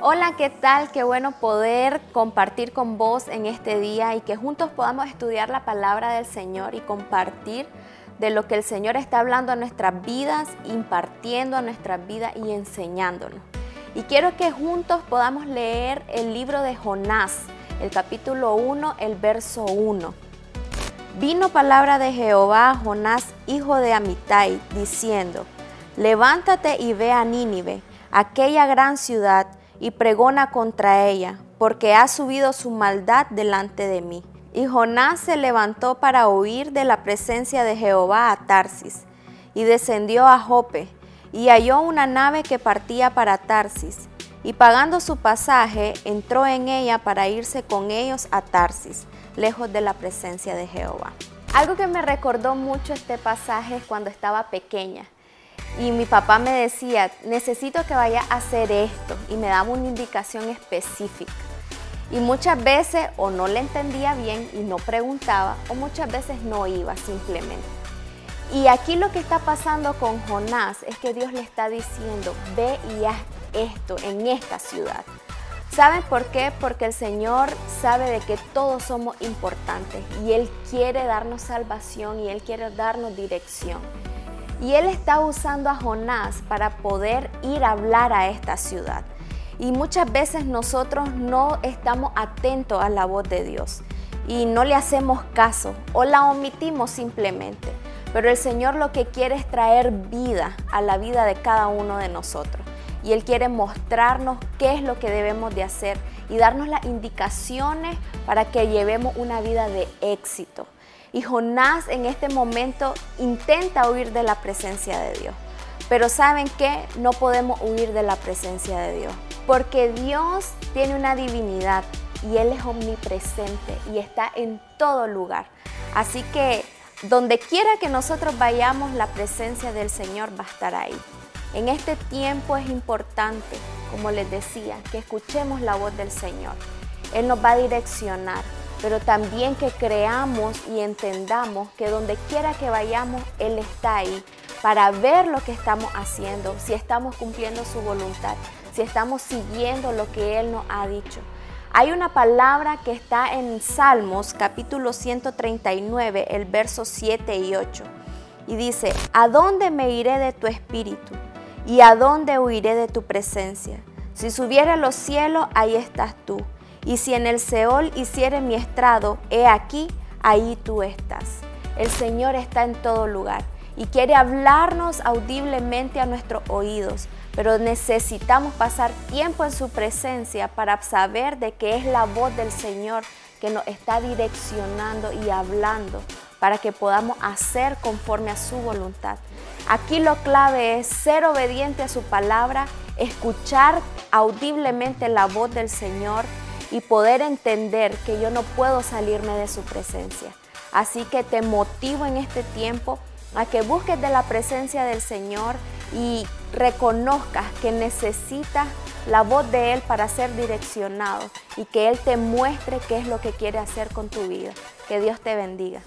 Hola, ¿qué tal? Qué bueno poder compartir con vos en este día y que juntos podamos estudiar la palabra del Señor y compartir de lo que el Señor está hablando a nuestras vidas, impartiendo a nuestras vidas y enseñándonos. Y quiero que juntos podamos leer el libro de Jonás, el capítulo 1, el verso 1. Vino palabra de Jehová a Jonás, hijo de Amitai, diciendo, Levántate y ve a Nínive, aquella gran ciudad, y pregona contra ella, porque ha subido su maldad delante de mí. Y Jonás se levantó para huir de la presencia de Jehová a Tarsis, y descendió a Jope, y halló una nave que partía para Tarsis, y pagando su pasaje, entró en ella para irse con ellos a Tarsis, lejos de la presencia de Jehová. Algo que me recordó mucho este pasaje es cuando estaba pequeña y mi papá me decía, necesito que vaya a hacer esto y me daba una indicación específica. Y muchas veces o no le entendía bien y no preguntaba o muchas veces no iba simplemente. Y aquí lo que está pasando con Jonás es que Dios le está diciendo, ve y haz esto en esta ciudad. ¿Saben por qué? Porque el Señor sabe de que todos somos importantes y Él quiere darnos salvación y Él quiere darnos dirección. Y él está usando a Jonás para poder ir a hablar a esta ciudad. Y muchas veces nosotros no estamos atentos a la voz de Dios y no le hacemos caso o la omitimos simplemente. Pero el Señor lo que quiere es traer vida a la vida de cada uno de nosotros. Y Él quiere mostrarnos qué es lo que debemos de hacer y darnos las indicaciones para que llevemos una vida de éxito. Y Jonás en este momento intenta huir de la presencia de Dios. Pero ¿saben qué? No podemos huir de la presencia de Dios. Porque Dios tiene una divinidad y Él es omnipresente y está en todo lugar. Así que donde quiera que nosotros vayamos, la presencia del Señor va a estar ahí. En este tiempo es importante, como les decía, que escuchemos la voz del Señor. Él nos va a direccionar pero también que creamos y entendamos que donde quiera que vayamos, Él está ahí para ver lo que estamos haciendo, si estamos cumpliendo su voluntad, si estamos siguiendo lo que Él nos ha dicho. Hay una palabra que está en Salmos capítulo 139, el verso 7 y 8, y dice, ¿a dónde me iré de tu espíritu? ¿Y a dónde huiré de tu presencia? Si subiera a los cielos, ahí estás tú y si en el Seol hiciere mi estrado, he aquí, ahí tú estás. El Señor está en todo lugar y quiere hablarnos audiblemente a nuestros oídos, pero necesitamos pasar tiempo en su presencia para saber de que es la voz del Señor que nos está direccionando y hablando para que podamos hacer conforme a su voluntad. Aquí lo clave es ser obediente a su palabra, escuchar audiblemente la voz del Señor y poder entender que yo no puedo salirme de su presencia. Así que te motivo en este tiempo a que busques de la presencia del Señor y reconozcas que necesitas la voz de Él para ser direccionado y que Él te muestre qué es lo que quiere hacer con tu vida. Que Dios te bendiga.